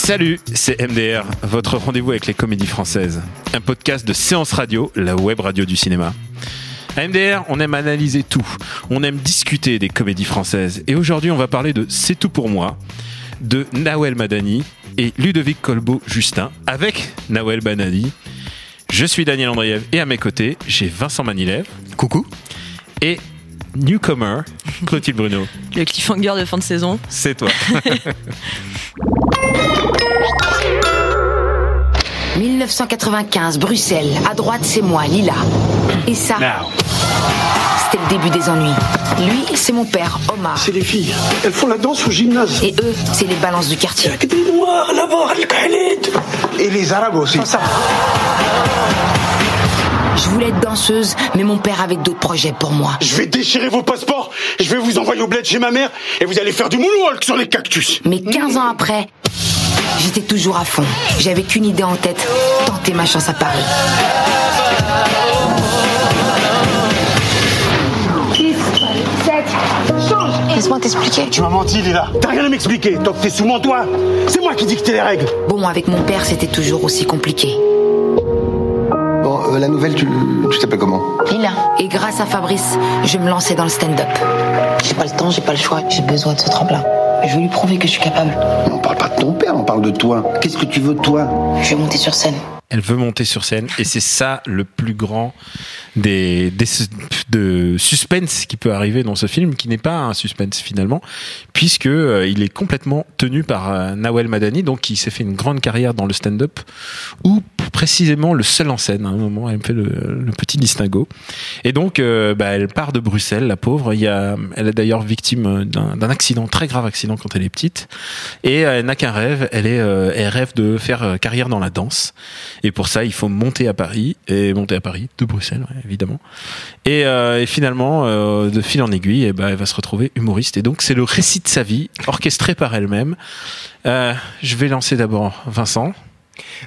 Salut, c'est MDR, votre rendez-vous avec les comédies françaises. Un podcast de séance radio, la web radio du cinéma. À MDR, on aime analyser tout. On aime discuter des comédies françaises. Et aujourd'hui, on va parler de C'est tout pour moi, de Nawel Madani et Ludovic Colbeau-Justin, avec Nawel Madani. Je suis Daniel Andriev et à mes côtés, j'ai Vincent Manilev. Coucou. Et newcomer, Clotilde Bruno. Le cliffhanger de fin de saison. C'est toi. 1995, Bruxelles. À droite, c'est moi, Lila. Et ça, c'était le début des ennuis. Lui, c'est mon père, Omar. C'est les filles. Elles font la danse au gymnase. Et eux, c'est les balances du quartier. Des noirs là-bas, Al-Khalid. Et les arabes aussi. Je voulais être danseuse, mais mon père avait d'autres projets pour moi. Je vais déchirer vos passeports, je vais vous envoyer au bled chez ma mère, et vous allez faire du moonwalk sur les cactus. Mais 15 ans après, j'étais toujours à fond. J'avais qu'une idée en tête, tenter ma chance à Paris. Laisse-moi t'expliquer. Tu m'as menti, Lila. T'as rien à m'expliquer, que t'es sous mon toit. C'est moi qui dictais les règles. Bon, avec mon père, c'était toujours aussi compliqué. Euh, la nouvelle, tu tu t'appelles comment Lila, Et grâce à Fabrice, je me lançais dans le stand-up. j'ai pas le temps, j'ai pas le choix, j'ai besoin de ce tremplin. Je veux lui prouver que je suis capable. On parle pas de ton père, on parle de toi. Qu'est-ce que tu veux de toi? Je vais monter sur scène. Elle veut monter sur scène et c'est ça le plus grand des, des de suspense qui peut arriver dans ce film qui n'est pas un suspense finalement puisque euh, il est complètement tenu par euh, Nawel Madani donc qui s'est fait une grande carrière dans le stand-up ou précisément le seul en scène à un moment elle me fait le, petit distinguo. Et donc euh, bah, elle part de Bruxelles la pauvre. Il y a elle est d'ailleurs victime d'un d'un accident très grave accident quand elle est petite. Et euh, elle n'a qu'un rêve. Elle est euh, elle rêve de faire euh, carrière dans la danse et pour ça, il faut monter à Paris et monter à Paris de Bruxelles, ouais, évidemment. Et, euh, et finalement, euh, de fil en aiguille, eh ben, elle va se retrouver humoriste. Et donc, c'est le récit de sa vie, orchestré par elle-même. Euh, je vais lancer d'abord Vincent.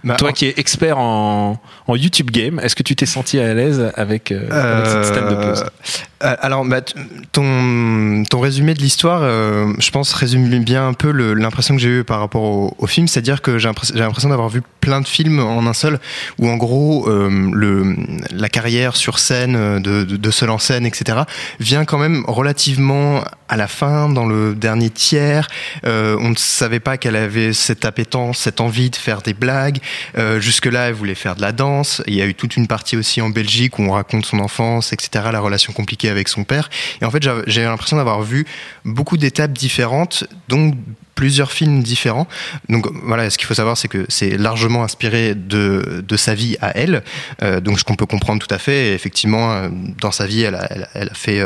Bah, Toi en- qui es expert en, en YouTube Game, est-ce que tu t'es senti à l'aise avec, euh, avec cette Euh, alors, bah, ton, ton résumé de l'histoire, euh, je pense, résume bien un peu l'impression que j'ai eue par rapport au, film. C'est-à-dire que j'ai l'impress- j'ai l'impression d'avoir vu plein de films en un seul, où en gros, euh, la carrière sur scène, euh, de, de, seul en scène, etc., vient quand même relativement à la fin, dans le dernier tiers. Euh, on ne savait pas qu'elle avait cette appétence, cette envie de faire des blagues. Euh, Jusque-là, elle voulait faire de la danse. Il y a eu toute une partie aussi en Belgique où on raconte son enfance, etc., la relation compliquée avec son père. Et en fait, j'avais- j'ai l'impression d'avoir vu beaucoup d'étapes différentes, donc plusieurs films différents. Donc voilà, ce qu'il faut savoir, c'est que c'est largement inspiré de, de sa vie à elle, euh, donc ce qu'on peut comprendre tout à fait. Et effectivement, euh, dans sa vie, elle a, elle a- elle a fait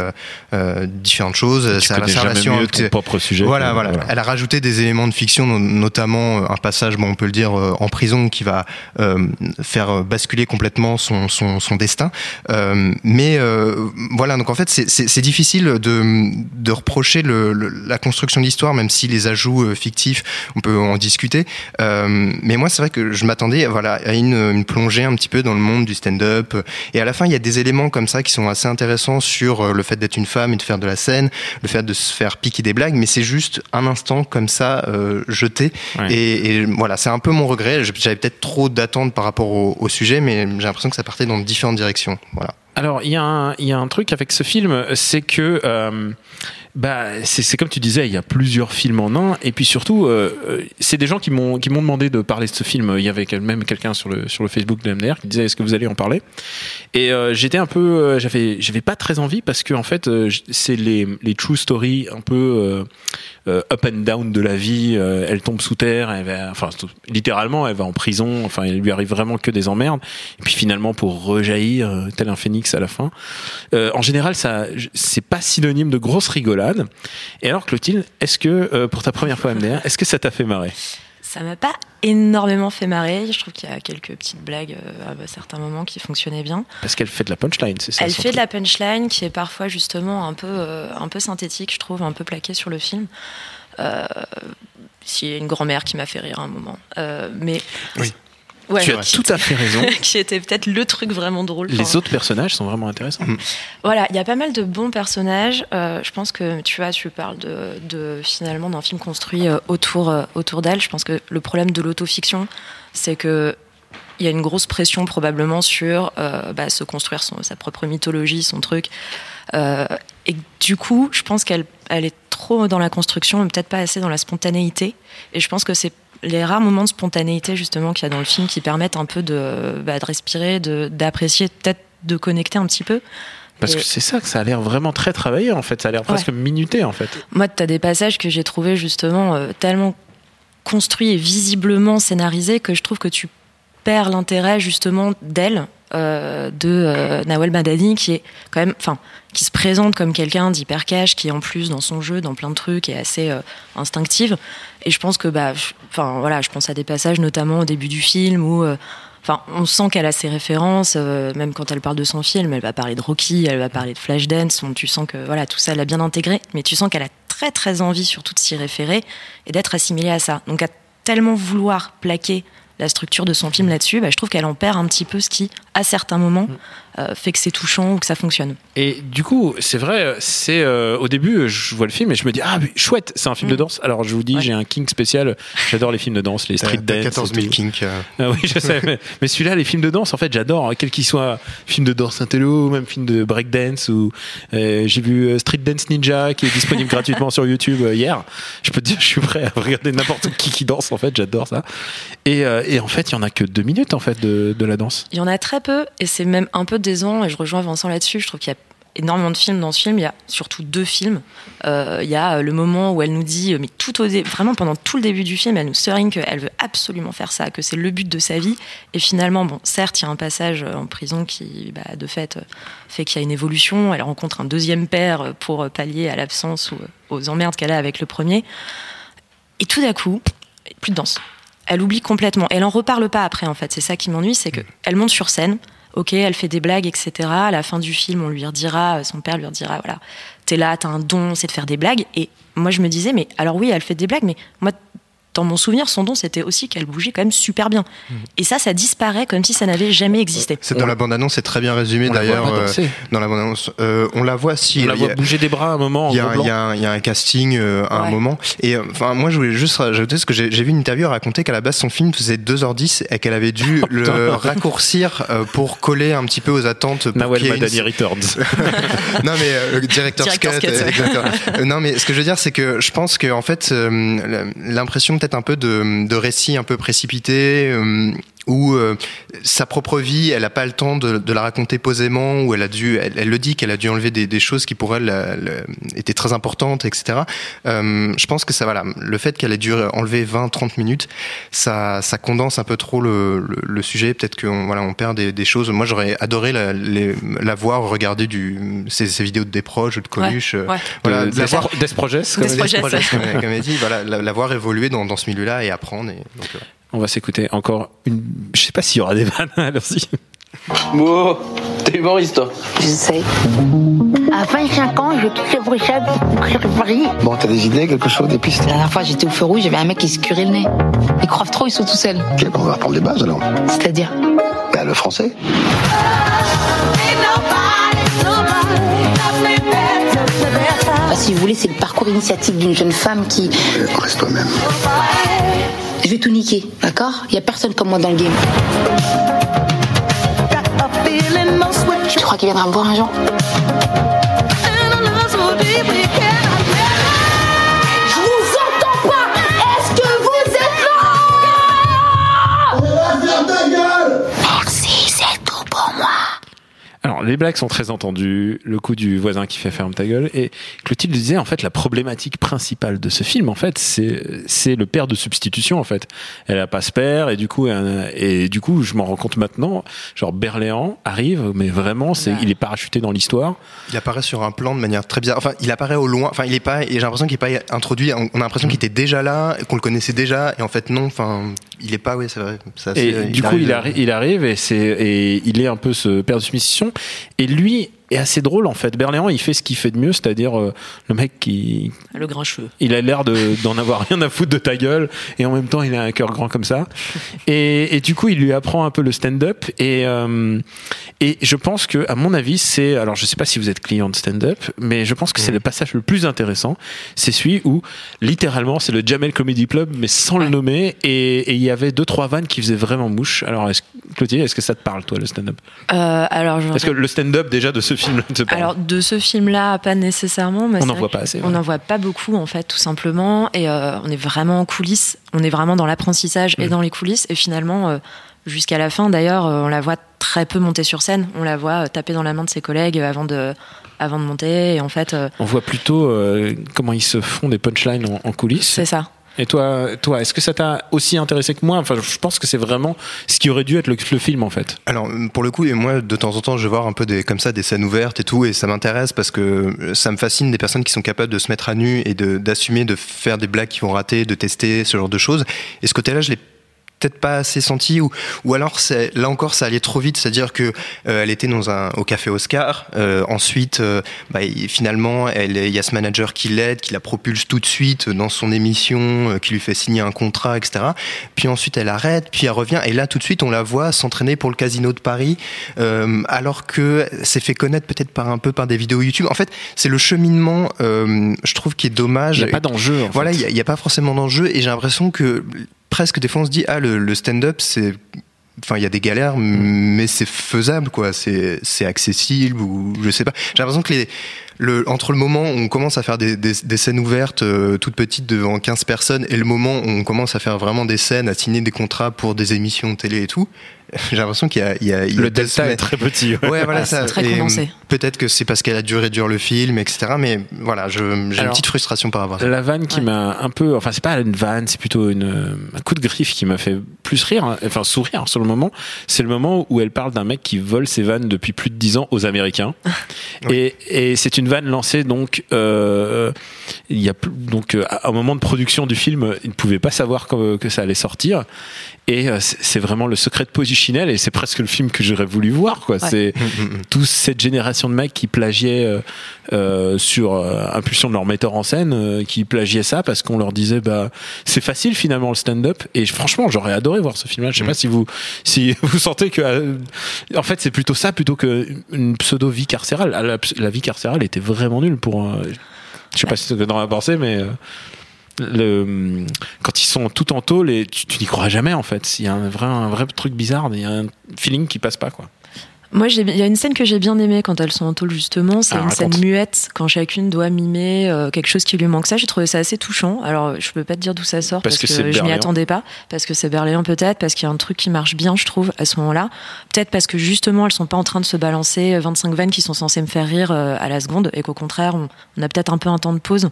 euh, différentes choses. Tu Sa- connais sa jamais relation mieux avec ton ses- propre sujet. voilà, voilà, Elle a rajouté des éléments de fiction, no- notamment un passage, bon, on peut le dire, en prison, qui va euh, faire basculer complètement son, son, son destin. Mais voilà, donc en fait, c'est- difficile de, de reprocher le, le- la construction de l'histoire, même si les ajouts euh, fictifs, on peut en discuter. Euh, mais moi, c'est vrai que je m'attendais, voilà, à une, une plongée un petit peu dans le monde du stand-up. Et à la fin, il y a des éléments comme ça qui sont assez intéressants sur euh, le fait d'être une femme et de faire de la scène, le fait de se faire piquer des blagues, mais c'est juste un instant comme ça jeté. Ouais. Et, et voilà, c'est un peu mon regret. J'avais peut-être trop d'attentes par rapport au, au sujet, mais j'ai l'impression que ça partait dans différentes directions. Voilà. Alors, il y, a un- il y a un truc avec ce film, c'est que euh, bah, c'est comme tu disais, il y a plusieurs films en un, et puis surtout, euh, euh, c'est des gens qui m'ont qui m'ont demandé de parler de ce film. Il y avait même quelqu'un sur le sur le Facebook de MDR qui disait est-ce que vous allez en parler? Et euh, j'étais un peu, euh, j'avais j'avais pas très envie parce que en fait, euh, c'est les les true stories un peu euh, up and down de la vie. Elle tombe sous terre, elle va, enfin littéralement, elle va en prison. Enfin, il lui arrive vraiment que des emmerdes. Et puis finalement, pour rejaillir tel un phénix à la fin. En général, ça, c'est pas synonyme de grosse rigolade. Et alors, Clotilde, est-ce que euh, pour ta première fois MDR, est-ce que ça t'a fait marrer? Ça m'a pas énormément fait marrer. Je trouve qu'il y a quelques petites blagues euh, à certains moments qui fonctionnaient bien. Parce qu'elle fait de la punchline, c'est ça Elle fait de la punchline qui est parfois justement un peu, euh, un peu synthétique, je trouve, un peu plaquée sur le film. Euh, S'il y a une grand-mère qui m'a fait rire à un moment. Euh, mais. Oui. Ouais, Tu as tout à fait raison. qui était peut-être le truc vraiment drôle. Enfin, Les autres personnages sont vraiment intéressants. Voilà, il y a pas mal de bons personnages. Euh, je pense que tu vois, tu parles de, de finalement d'un film construit euh, autour euh, autour d'elle. Je pense que le problème de l'autofiction, c'est que il y a une grosse pression probablement sur euh, bah, se construire son, sa propre mythologie, son truc. Euh, et du coup, je pense qu'elle elle est trop dans la construction, mais peut-être pas assez dans la spontanéité. Et je pense que c'est les rares moments de spontanéité justement qu'il y a dans le film qui permettent un peu de, bah, de respirer, de- d'apprécier, peut-être de connecter un petit peu. Parce que c'est ça que ça a l'air vraiment très travaillé en fait. Ça a l'air presque minuté en fait. Moi, tu as des passages que j'ai trouvé justement euh, tellement construits et visiblement scénarisés que je trouve que tu perds l'intérêt justement d'elle, euh, de euh, Madani, qui est quand même, enfin, qui se présente comme quelqu'un d'hyper cash, qui en plus dans son jeu, dans plein de trucs, est assez euh, instinctive. Et je pense que, bah, enfin, voilà, je pense à des passages notamment au début du film où. euh, Enfin, on sent qu'elle a ses références, même quand elle parle de son film, elle va parler de Rocky, elle va parler de Flashdance, on- tu sens que voilà, tout ça, elle a bien intégré, mais tu sens qu'elle a très très envie surtout de s'y référer et d'être assimilée à ça. Donc à tellement vouloir plaquer la structure de son film là-dessus, bah, je trouve qu'elle en perd un petit peu ce qui, à certains moments, euh, fait que c'est touchant ou que ça fonctionne. Et du coup, c'est vrai, c'est euh, au début, je vois le film et je me dis ah mais chouette, c'est un film de danse. Alors je vous dis, j'ai un king spécial. J'adore les films de danse, les street dance. 14 000 et tout. kinks. euh. Ah oui, je sais. Mais, mais celui-là, les films de danse, en fait, j'adore, hein, quel qu'il soit, film de danse intello, même film de breakdance ou euh, j'ai vu euh, Street Dance Ninja qui est disponible gratuitement sur YouTube euh, hier. Je peux te dire, je suis prêt à regarder n'importe qui qui danse. En fait, j'adore ça. Et, euh, et en fait, il y en a que deux minutes en fait de, de la danse. Il y en a très peu et c'est même un peu décevant et je rejoins Vincent là-dessus. Je trouve qu'il y a énormément de films dans ce film. Il y a surtout deux films. Euh, il y a le moment où elle nous dit, euh, mais tout au vraiment pendant tout le début du film, elle nous serigne qu'elle veut absolument faire ça, que c'est le but de sa vie. Et finalement, bon, certes, il y a un passage euh, en prison qui, bah, de fait, euh, fait qu'il y a une évolution. Elle rencontre un deuxième père euh, pour pallier à l'absence ou euh, aux emmerdes qu'elle a avec le premier. Et tout d'un coup, plus de danse. Elle oublie complètement. Elle en reparle pas après, en fait. C'est ça qui m'ennuie, c'est que elle monte sur scène. Ok, elle fait des blagues, etc. À la fin du film, on lui redira, son père lui redira, voilà, t'es là, t'as un don, c'est de faire des blagues. Et moi, je me disais, mais alors oui, elle fait des blagues, mais moi, dans mon souvenir, son don, c'était aussi qu'elle bougeait quand même super bien. Et ça, ça disparaît comme si ça n'avait jamais existé. C'est dans la bande-annonce, c'est très bien résumé d'ailleurs. euh, dans la bande-annonce, Euh, on la voit si. On la a- bouger des bras à un moment en Il y, a, un- y y a casting euh, à un moment. Et euh, enfin, moi, je voulais juste rajouter ce que j'ai vu une interview raconter qu'à la base, son film faisait 2h10 et qu'elle avait dû Oh, le raccourcir euh, pour coller un petit peu aux attentes. pour Nawel une- Madani Returns. non mais euh, le euh, exactement. Euh, non mais ce que je veux dire c'est que je pense que en fait euh, l'impression un peu de, de récit un peu précipité euh, où euh, sa propre vie, elle n'a pas le temps de, de la raconter posément, où elle a dû, elle, elle le dit qu'elle a dû enlever des, des choses qui pour elle euh, le- étaient très importantes, etc. Euh, je pense que ça, voilà, le fait qu'elle ait dû enlever 20-30 minutes, ça, ça condense un peu trop le, le, le sujet. Peut-être qu'on voilà, on perd des, des choses. Moi, j'aurais adoré la, les- la voir regarder du, ces, ces vidéos de des proches, de Coluche. euh, ouais. Voilà, De- la Des voir Des Projects, comme Des elle comme, comme elle dit, voilà, la, la voir évoluer dans, dans ce milieu-là et apprendre. Et, donc, euh, On va s'écouter encore une. Je sais pas s'il y aura des vannes. Allons-y. Bon, t'es humoriste, toi Je sais. À 25 ans, je quitte le Bruxelles pour Paris. Bon, t'as des idées, quelque chose, des pistes La dernière fois, j'étais au feu rouge, avait un mec qui se curait le nez. Ils croient trop, ils sont tout seuls. Ok, bon, on va reprendre les bases alors. C'est-à-dire Bah, le français. Si vous voulez, c'est le parcours initiatique d'une jeune femme qui. Reste toi-même. Je vais tout niquer, d'accord? Il y a personne comme moi dans le game. Tu crois qu'il viendra me voir un jour? Les blagues sont très entendues, le coup du voisin qui fait ferme ta gueule. Et Clotilde disait, en fait, la problématique principale de ce film, en fait, c'est, c'est le père de substitution, en fait. Elle a pas ce père, et du coup, un- et du coup, je m'en rends compte maintenant, genre, Berléand arrive, mais vraiment, c'est, il est parachuté dans l'histoire. Il apparaît sur un plan de manière très bizarre. Enfin, il apparaît au loin. Enfin, il est pas. et J'ai l'impression qu'il est pas introduit. On a l'impression qu'il était déjà là, qu'on le connaissait déjà, et en fait non. Enfin, il est pas. Oui, c'est vrai. Assez- Et du coup, il, arri- il arrive et c'est et il est un peu ce père de submission. Et lui est assez drôle en fait. Berléand, il fait ce qu'il fait de mieux, c'est-à-dire euh, le mec qui, Le grincheux. il a l'air de- d'en avoir rien à foutre de ta gueule et en même temps, il a un cœur grand comme ça. Et, et du coup, il lui apprend un peu le stand-up et euh, et je pense que, à mon avis, c'est alors je sais pas si vous êtes client de stand-up, mais je pense que c'est le passage le plus intéressant. C'est celui où littéralement c'est le Jamel Comedy Club, mais sans le nommer. Et il y avait deux trois vannes qui faisaient vraiment mouche. Alors, est-ce, Clotilde, est-ce que ça te parle toi le stand-up? Euh, alors, Est-ce que le stand-up déjà de ce film Alors de ce film-là, pas nécessairement. mais On n'en voit pas assez, On n'en voit pas beaucoup en fait, tout simplement. Et euh, on est vraiment en coulisses. On est vraiment dans l'apprentissage Mm. et dans les coulisses. Et finalement, euh, jusqu'à la fin, d'ailleurs, euh, on la voit très peu monter sur scène. On la voit taper dans la main de ses collègues avant de, avant de monter. Et en fait, euh, On voit plutôt euh, comment ils se font des punchlines en, en coulisses. c'est ça. Et toi, toi, est-ce que ça t'a aussi intéressé que moi? Enfin, je pense que c'est vraiment ce qui aurait dû être le, film en fait. Alors pour le coup et moi de temps en temps je vais voir un peu des comme ça des scènes ouvertes et tout et ça m'intéresse parce que ça me fascine des personnes qui sont capables de se mettre à nu et de d'assumer de faire des blagues qui vont rater, de tester ce genre de choses. Et ce côté-là je l'ai peut-être pas assez senti ou ou alors c'est là encore ça allait trop vite. C'est-à-dire que euh, elle était dans un au café Oscar euh, ensuite euh, bah, finalement elle est- il y a ce manager qui l'aide qui la propulse tout de suite dans son émission euh, qui lui fait signer un contrat etc puis ensuite elle arrête puis elle revient et là tout de suite on la voit s'entraîner pour le casino de Paris euh, alors que c'est fait connaître peut-être par un peu par des vidéos YouTube. En fait c'est le cheminement euh, je trouve qui est dommage. Il n'y a pas d'enjeu. en voilà, il n'y a, pas forcément d'enjeu et j'ai l'impression que presque des fois on se dit ah le, le stand-up c'est enfin il y a des galères mais c'est faisable quoi, c'est c'est accessible ou je sais pas. J'ai l'impression que les le, entre le moment où on commence à faire des, des, des scènes ouvertes euh, toutes petites devant 15 personnes et le moment où on commence à faire vraiment des scènes, à signer des contrats pour des émissions de télé et tout, j'ai l'impression qu'il y a, il y a, il y a Le delta est très petit. ouais. Ouais, voilà Ouais, ça. très Et, condensé. Peut-être que c'est parce qu'elle a dû réduire le film, etc. Mais voilà, j'ai une petite frustration par rapport à ça. La vanne qui Ouais. m'a un peu, enfin c'est pas une vanne, c'est plutôt une, un coup de griffe qui m'a fait plus rire, hein, enfin sourire sur le moment. C'est le moment où elle parle d'un mec qui vole ses vannes depuis plus de 10 ans aux Américains. Et, et c'est une vanne lancée donc euh, il y a donc euh, à- au moment de production du film, ils ne pouvaient pas savoir que, que ça allait sortir. Et euh, c'est vraiment le secret de Polichinelle et c'est presque le film que j'aurais voulu voir quoi. Ouais. C'est toute cette génération de mecs qui plagiaient euh, sur euh, impulsion de leur metteur en scène, euh, qui plagiaient ça parce qu'on leur disait bah c'est facile finalement le stand-up. Et franchement, j'aurais adoré voir ce film-là. Je sais pas si vous si vous sentez que euh, en fait c'est plutôt ça plutôt que une pseudo vie carcérale. Ah, La, la vie carcérale était vraiment nulle pour. je sais pas si que t'en as pensé, mais. euh, le, quand ils sont tout en tôle et tu, tu n'y crois jamais en fait. Il y a un vrai, un vrai truc bizarre, il y a un feeling qui passe pas quoi. Moi, il y a une scène que j'ai bien aimée quand elles sont en tôle, justement. C'est Ah, une raconte. scène muette, quand chacune doit mimer euh, quelque chose qui lui manque. Ça, j'ai trouvé ça assez touchant. Alors, je peux pas te dire d'où ça sort, Parce parce, que je m'y attendais pas. Parce que c'est Berléand, peut-être, parce qu'il y a un truc qui marche bien, je trouve, à ce moment-là. Peut-être parce que, justement, elles sont pas en train de se balancer 25 vannes qui sont censées me faire rire euh, à la seconde, et qu'au contraire, on, on a peut-être un peu un temps de pause,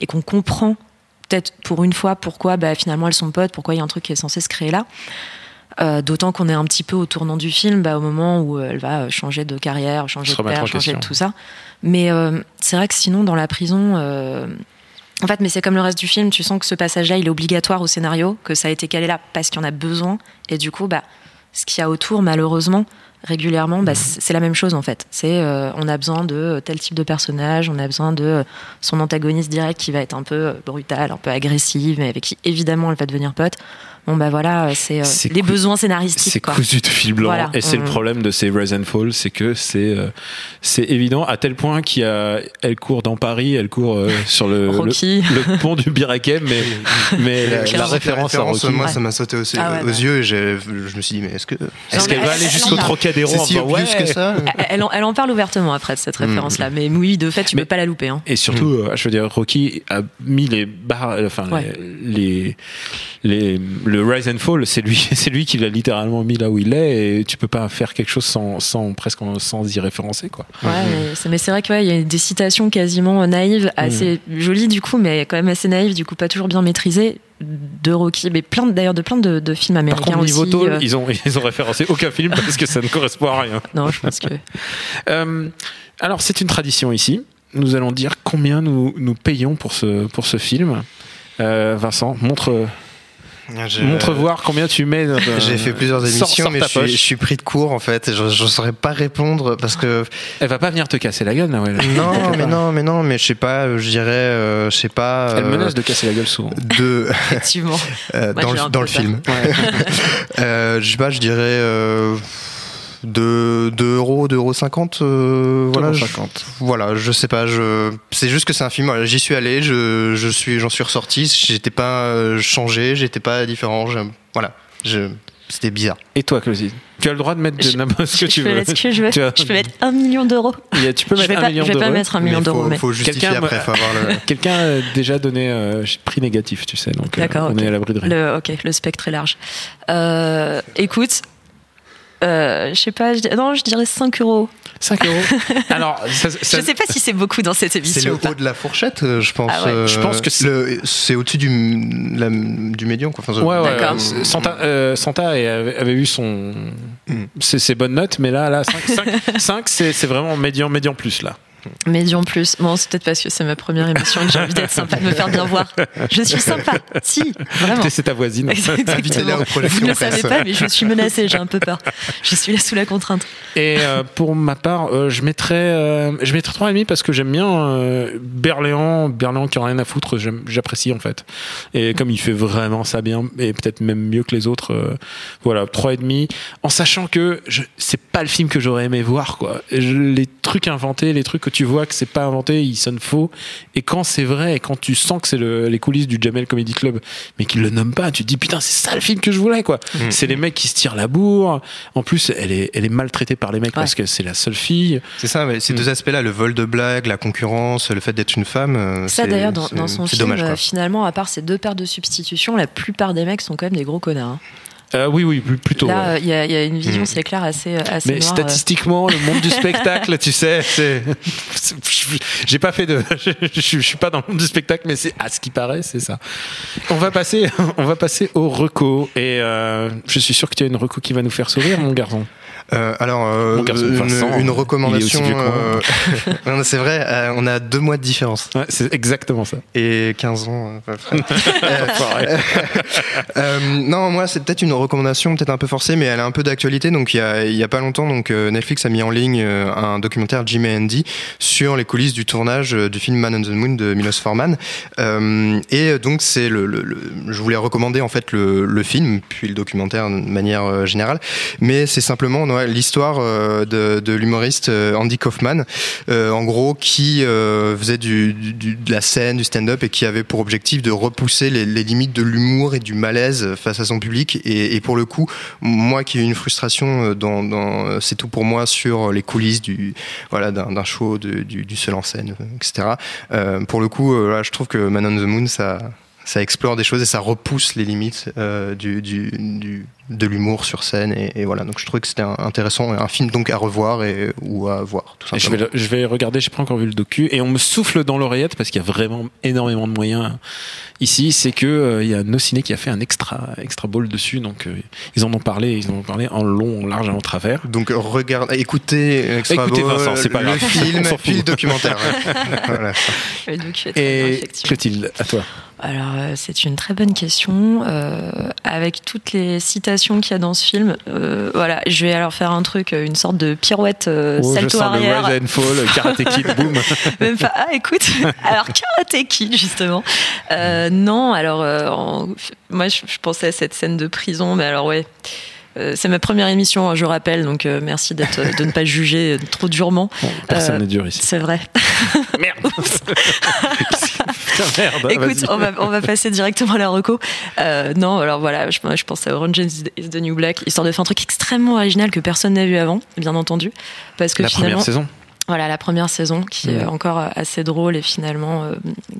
et qu'on comprend, peut-être pour une fois, pourquoi bah, finalement elles sont potes, pourquoi il y a un truc qui est censé se créer là. Euh, D'autant qu'on est un petit peu au tournant du film, bah, au moment où euh, elle va changer de carrière, changer de père, changer de tout ça. Mais euh, c'est vrai que sinon, dans la prison, euh, en fait, mais c'est comme le reste du film, tu sens que ce passage-là, il est obligatoire au scénario, que ça a été calé là parce qu'il y en a besoin. Et du coup, bah, ce qu'il y a autour, malheureusement, régulièrement, bah, c'est c'est la même chose en fait. C'est euh, on a besoin de tel type de personnage, on a besoin de euh, son antagoniste direct qui va être un peu euh, brutal, un peu agressif, mais avec qui évidemment elle va devenir pote. Bon bah voilà, euh, c'est euh, C'est les cou- besoins scénaristiques C'est cousu de fil blanc. Voilà. Et c'est le Mm. problème de ces Rise and Fall, c'est que c'est euh, c'est évident à tel point qu'il y a elle court dans Paris, elle court euh, sur le, Rocky. le, le pont du Birakem, mais mais la, la Clairement. référence à Rocky. moi, Ouais. ça m'a sauté aux, Ah ouais, aux bah. yeux et je me suis dit, mais est-ce que. Est-ce qu'elle va aller jusqu'au. Trocadéro si ouais que ça Elle, elle en, elle en parle ouvertement après de cette Mm. référence-là, mais oui, de fait, tu Mais- peux pas la louper. Hein. Et surtout, euh, je veux dire, Rocky a mis les barres, enfin Ouais. les, les, les- le Rise and Fall, c'est lui, c'est lui qui l'a littéralement mis là où il est, et tu peux pas faire quelque chose sans, sans presque sans y référencer, quoi. Ouais, mais c'est, mais c'est vrai qu'il ouais, y a des citations quasiment naïves, assez jolies du coup, mais quand même assez naïves, du coup pas toujours bien maîtrisées de Rocky, mais plein d'ailleurs de plein de, de films Par américains contre, niveau aussi. tôle, euh, ils ont, ils ont référencé aucun film parce que ça ne correspond à rien. Non, je pense que. Euh, alors, c'est une tradition ici. Nous allons dire combien nous, nous payons pour ce, pour ce film. Euh, Vincent, montre, Je- montre voir combien tu mets. dans- J'ai fait plusieurs émissions, sors mais je suis, poche. je suis pris de court en fait. Je ne saurais pas répondre parce que Elle va pas venir te casser la gueule, Nawel. non, mais non, mais non, mais je sais pas. Je dirais, euh, je sais pas. Elle euh, menace de casser la gueule souvent. de Effectivement. euh, Moi, dans, le, dans film. Euh, je sais pas, je dirais euh, 2 euros, 2 euros 50. euh, voilà, je, 50. voilà, je sais pas. Je, c'est juste que c'est un film. voilà, J'y suis allé, je, je suis, j'en suis ressorti. J'étais pas euh, changé, j'étais pas différent. je- voilà, je, c'était bizarre. Et toi, Closy Tu as le droit de mettre de Je- n'importe ce que je tu peux veux. mettre ce que je veux. Tu as- Je peux mettre un million d'euros. Il tu peux Je mettre vais un pas, million je vais pas d'euros. mettre un million Mais d'euros, faut, mais. faut justifier Quelqu'un après, faut avoir le. Quelqu'un a déjà donné euh, prix négatif, tu sais, donc euh, D'accord, on ok. est à l'abri de rien. Le, ok, le spectre est large. Euh, écoute, euh, je sais pas, je, non, je dirais 5 euros. 5 euros. Alors, ça, ça- Je sais pas si c'est beaucoup dans cette C'est émission le ou pas. haut de la fourchette, euh, je pense. Ah ouais. euh, Je pense que c'est- le- c'est au-dessus du, la- du médian. Quoi. Enfin, Ouais, ouais. D'accord. euh, Santa, euh, Santa avait, avait eu son, Mm. ses, ses bonnes notes, mais là, là 5, c'est c'est vraiment médian, médian plus, là. Médian plus. Bon, c'est peut-être parce que c'est ma première émission et que j'ai envie d'être sympa, de me faire bien voir. Je suis sympa. Si, vraiment. C'est ta voisine. Exactement. Vous ne le savez pas, mais je suis menacée, j'ai un peu peur. Je suis là sous la contrainte. Et euh, pour ma part, euh, je mettrais, euh, je mettrais 3,5 parce que j'aime bien euh, Berléand, Berléand qui a rien à foutre, j'apprécie en fait. Et comme il fait vraiment ça bien, et peut-être même mieux que les autres, euh, voilà, 3,5. En sachant que c'est pas le film que j'aurais aimé voir, quoi. Je- les trucs inventés, les trucs que tu vois que c'est pas inventé, ils sonnent faux. Et quand c'est vrai, et quand tu sens que c'est le- les coulisses du Jamel Comedy Club, mais qu'ils le nomment pas, tu te dis putain, c'est ça le film que je voulais, quoi. C'est les mecs qui se tirent la bourre. En plus, elle est, elle est maltraitée par les mecs parce que c'est la seule fille. C'est ça, mais ces deux aspects-là, le vol de blagues, la concurrence, le fait d'être une femme. euh, Ça c'est- d'ailleurs, dans, son c'est film, dommage. euh, finalement, à part ces deux paires de substitutions, la plupart des mecs sont quand même des gros connards. hein. Euh, oui, oui, plutôt. Là, ouais. euh, il y, y a une vision, Mm. c'est clair, assez, assez Mais noire. euh. statistiquement, le monde du spectacle, tu sais, c'est. J'ai pas fait de. Je suis pas dans le monde du spectacle, mais c'est à ce qui paraît, c'est ça. On va passer, on va passer au reco et euh, je suis sûr que tu as une reco qui va nous faire sourire, mon garçon. Euh, alors, euh, une, Vincent, une est recommandation. euh, c'est vrai, euh, on a deux mois de différence. Ouais, c'est exactement ça. Et 15 ans. Euh, euh, non, moi, c'est peut-être une recommandation, peut-être un peu forcée, mais elle a un peu d'actualité. Donc, il y a, y a pas longtemps, donc euh, Netflix a mis en ligne un documentaire Jim et Andy sur les coulisses du tournage du film Man on the Moon de Milos Forman. Euh, et donc, c'est le, le- le- je voulais recommander en fait le, le film, puis le documentaire de manière générale, mais c'est simplement l'histoire euh, de, l'humoriste euh, Andy Kaufman, euh, en gros, qui faisait du, de la scène, du stand-up et qui avait pour objectif de repousser les, limites de l'humour et du malaise face à son public. Et, pour le coup, moi qui ai eu une frustration dans, c'est tout pour moi sur les coulisses du voilà d'un show du, seul en scène, etc. Pour le coup, je trouve que Man on the Moon, ça ça explore des choses et ça repousse les limites euh, du, du, du- de l'humour sur scène et, et voilà donc je trouvais que c'était un- intéressant un film donc à revoir et ou à voir tout je, simplement vais, je vais regarder, j'ai pas encore vu le docu, et on me souffle dans l'oreillette parce qu'il y a vraiment énormément de moyens ici. C'est que euh, il y a No Ciné qui a fait un extra extra ball dessus, donc euh, ils en ont parlé, ils en ont parlé en long, en large et en travers. donc regarde écoutez Extra Écoutez, Ball, Vincent, c'est pas le grave. film puis le documentaire ouais. Voilà. Le docu est très bien, Et effectivement. Clotilde, à toi. Alors, euh, c'est une très bonne question. Euh, avec toutes les citations qu'il y a dans ce film, euh, voilà, je vais alors faire un truc, une sorte de pirouette euh, Oh, je salto sens le. Rise and Fall, Karate Kid, boum. Même pas. Ah, écoute, alors Karate Kid, justement. Non, alors, en- moi, je, je pensais à cette scène de prison, mais alors, ouais. Euh, c'est ma première émission, hein, je rappelle, donc euh, merci d'être, de ne pas juger trop durement. Bon, personne Euh, n'est dur ici. C'est vrai. Merde. Putain, merde. Écoute, vas-y. on va, on va passer directement à la reco. Euh, non, alors voilà, je, je pense à Orange is the New Black, histoire de faire un truc extrêmement original que personne n'a vu avant, bien entendu. Parce que la finalement, première saison. voilà, la première saison qui est encore assez drôle et finalement, euh,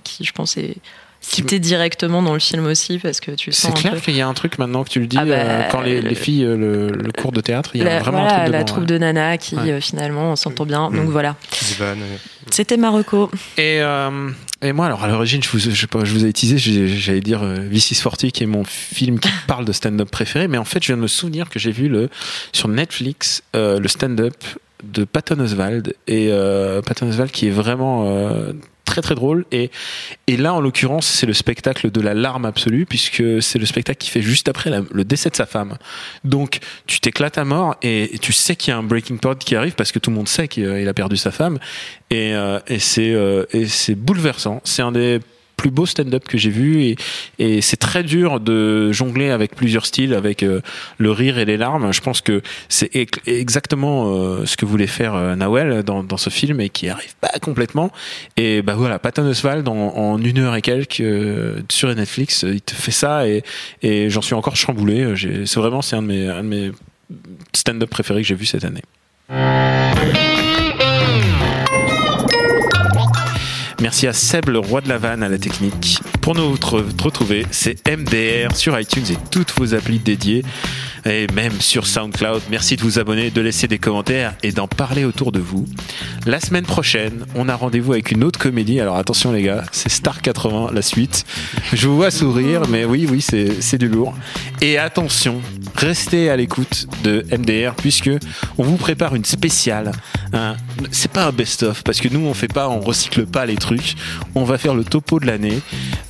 qui je pense est, cité directement dans le film aussi parce que tu C'est sens un clair peu. qu'il y a un truc maintenant que tu le dis, Ah bah, euh, quand les, le- les filles, euh, le, le cours de théâtre, il y a la, vraiment voilà, un truc la troupe ouais. de Nana qui Ouais. euh, finalement on s'entend bien. Mm. Donc voilà. Zivan, C'était Marocco. Et, euh, et moi, alors à l'origine, je vous, je, vous ai teasé, j'allais dire euh, V640 qui est mon film qui parle de stand-up préféré, mais en fait, je viens de me souvenir que j'ai vu le, sur Netflix euh, le stand-up de Patton Oswald et euh, Patton Oswald qui est vraiment euh, très très drôle. Et et là en l'occurrence c'est le spectacle de la larme absolue puisque c'est le spectacle qui fait juste après le décès de sa femme. Donc tu t'éclates à mort et, tu sais qu'il y a un breaking point qui arrive parce que tout le monde sait qu'il il a perdu sa femme. Et, euh, euh, et c'est bouleversant. C'est un des plus beaux stand-up que j'ai vu et, c'est très dur de jongler avec plusieurs styles avec euh, le rire et les larmes. Je pense que c'est ex- exactement euh, ce que voulait faire euh, Nawel dans, ce film et qui arrive pas complètement. Et bah voilà Patton Oswald en, une heure et quelques euh, sur Netflix il te fait ça et, j'en suis encore chamboulé. C'est vraiment c'est un de mes, de mes stand-up préférés que j'ai vu cette année Merci à Seb, le roi de la vanne, à la technique. Pour nous re- retrouver, c'est MDR sur iTunes et toutes vos applis dédiées, et même sur SoundCloud. Merci de vous abonner, de laisser des commentaires et d'en parler autour de vous. La semaine prochaine, on a rendez-vous avec une autre comédie. Alors attention les gars, c'est Star 80, la suite. Je vous vois sourire, mais oui, oui, c'est du lourd. Et attention, restez à l'écoute de MDR puisque on vous prépare une spéciale. hein. C'est pas un best-of parce que nous on fait pas, on recycle pas les trucs. On va faire le topo de l'année.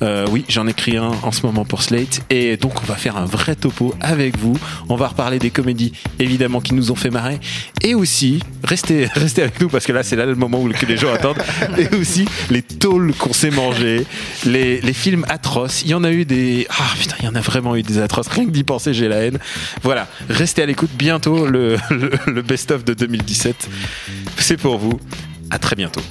Euh, oui, j'en écris un en ce moment pour Slate et donc on va faire un vrai topo avec vous. On va reparler des comédies évidemment qui nous ont fait marrer et aussi restez restez avec nous parce que là c'est là le moment où les gens attendent et aussi les tôles qu'on s'est mangées, les, les films atroces. Il y en a eu des ah putain, il y en a vraiment eu des atroces. Rien que d'y penser, j'ai la haine. Voilà, restez à l'écoute. Bientôt le, le, le best-of de 2017. C'est pour vous. À très bientôt.